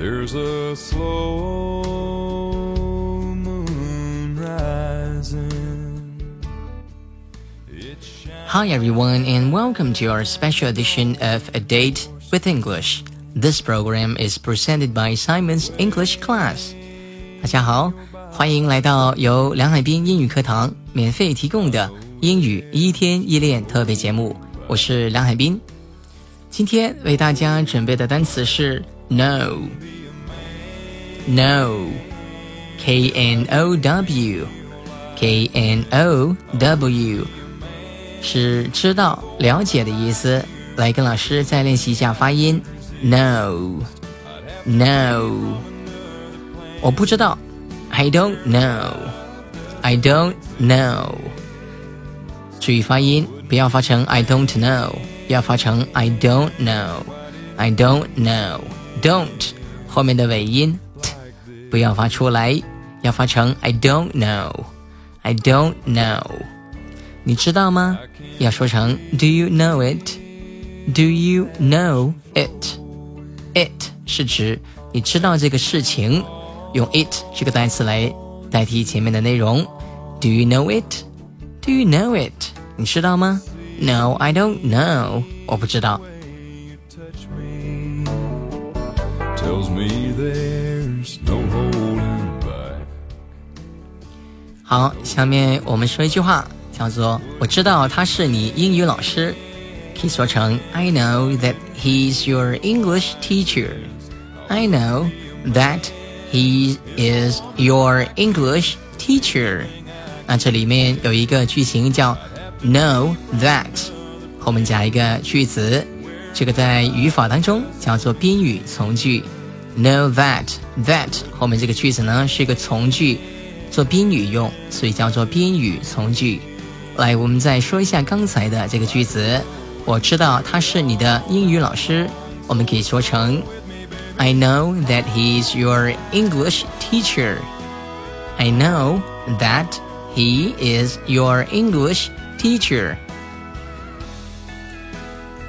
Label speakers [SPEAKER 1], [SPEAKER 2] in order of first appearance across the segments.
[SPEAKER 1] There's a slow moon rising.
[SPEAKER 2] Hi everyone and welcome to our special edition of A Date with English. This program is presented by Simon's English Class. 大家好，欢迎来到由梁海滨英语课堂免费提供的英语一天一练特别节目。我是梁海滨，今天为大家准备的单词是 no. Know. K N O W. K N O W 是知道、了解的意思。来跟老师再练习一下发音。Know. Know. 我不知道。I don't know. I don't know. 注意发音，不要发成 I don't know，要发成 I don't know。I don't know。Don't，后面的尾音 t。不要发出来，要发成 I don't know, I don't know。你知道吗？要说成 Do you know it? Do you know it? It 是指你知道这个事情，用 it 这个单词来代替前面的内容。Do you know it? Do you know it? 你知道吗？No, I don't know。我不知道。
[SPEAKER 1] There's no hole in my
[SPEAKER 2] 好，下面我们说一句话，叫做“我知道他是你英语老师”，可以说成 “I know that he's your English teacher”。I know that he is your English teacher。那这里面有一个句型叫 “know that”，后面加一个句子，这个在语法当中叫做宾语从句。Know that that 后面这个句子呢是一个从句，做宾语用，所以叫做宾语从句。来，我们再说一下刚才的这个句子。我知道他是你的英语老师，我们可以说成 I know that he is your English teacher. I know that he is your English teacher.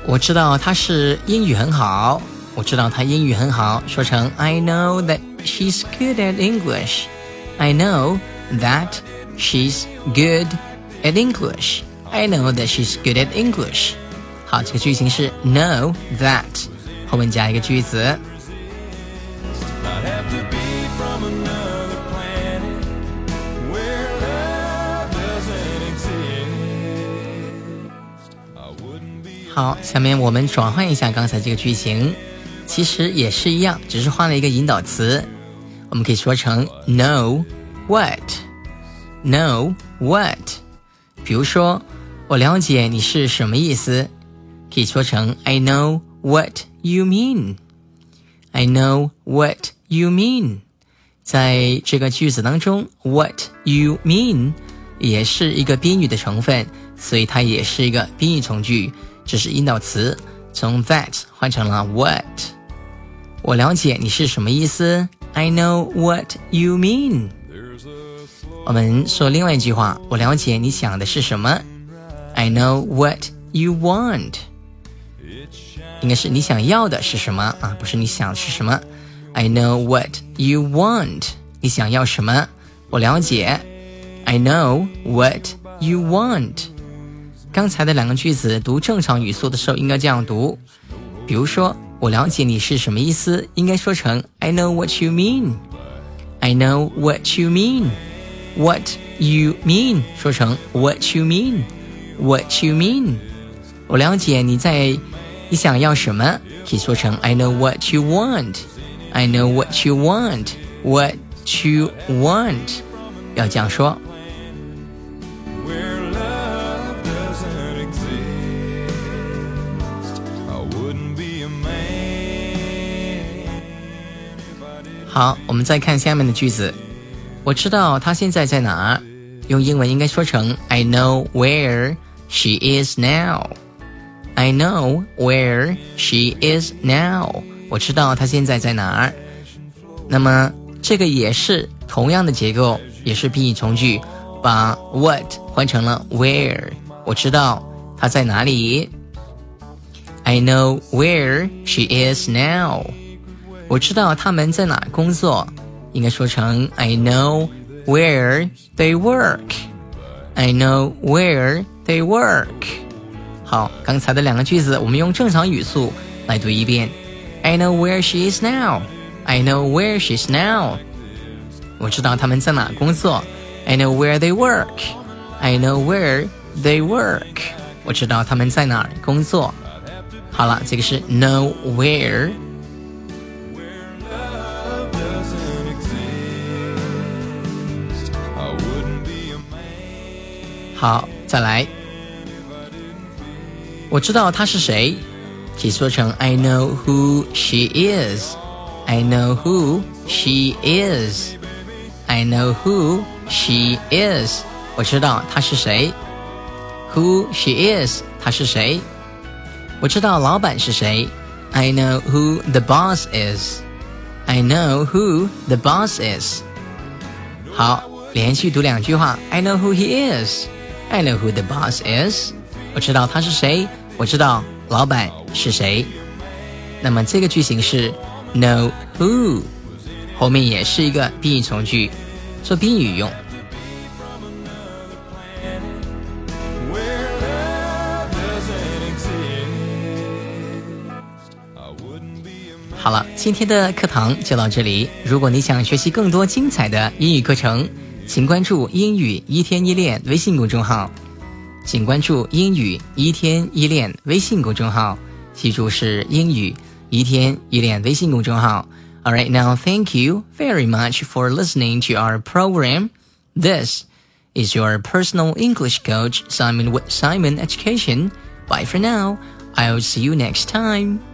[SPEAKER 2] 我知道他是英语很好。 我知道她英语很好，说成 I know that she's good at English. I know that she's good at English. I know that she's good at English. 好，这个句型是 know that 后面加一个句子。
[SPEAKER 1] I'd have to be from another planet where love doesn't exist. I wouldn't be
[SPEAKER 2] 好，下面我们转换一下刚才这个句型， 其实也是一样，只是换了一个引导词。我们可以说成 know what，know what。比如说，我了解你是什么意思，可以说成 I know what you mean。I know what you mean。在这个句子当中，what you mean 也是一个宾语的成分，所以它也是一个宾语从句，只是引导词从 that 换成了 what。我了解你是什么意思，I know what you mean。
[SPEAKER 1] there's a slow
[SPEAKER 2] 我们说另外一句话，我了解你想的是什么，I know what you want。
[SPEAKER 1] it shines
[SPEAKER 2] 应该是你想要的是什么啊？不是你想是什么。I know what you want。你想要什么？我了解。I know what you want。刚才的两个句子读正常语速的时候应该这样读，比如说 我了解你是什么意思，应该说成 I know what you mean。I know what you mean。What you mean 说成 What you mean。What you mean。我了解你在你想要什么，可以说成 I know what you want。I know what you want. What you want，要这样说。好，我们再看下面的句子。我知道她现在在哪儿，用英文应该说成 I know where she is now. I know where she is now. 我知道她现在在哪儿。那么这个也是同样的结构，也是宾语从句，把 what 换成了 where。我知道她在哪里。I know where she is now. 我知道他们在哪工作，应该说成 I know where they work. I know where they work. 好，刚才的两个句子我们用正常语速来读一遍。I know where she is now. I know where she's now. 我知道他们在哪工作。I know where they work. I know where they work. 我知道他们在哪儿工作。好了，这个是 know where。 好，再来。我知道他是谁，可以说成 I know who she is. I know who she is. I know who she is. 我知道他是谁。Who she is，他是谁？我知道老板是谁。I know who the boss is. I know who the boss is. 好，连续读两句话。I know who he is. I know who the boss is. 我知道他是谁，我知道老板是谁。那么这个句型是 know who，后面也是一个宾语从句，做宾语用。好了，今天的课堂就到这里。如果你想学习更多精彩的英语课程，请关注“英语一天一练”微信公众号。请关注“英语一天一练”微信公众号，记住是“英语一天一练”微信公众号。All right, now thank you very much for listening to our program. This is your personal English coach Simon with Simon Education. Bye for now. I'll see you next time.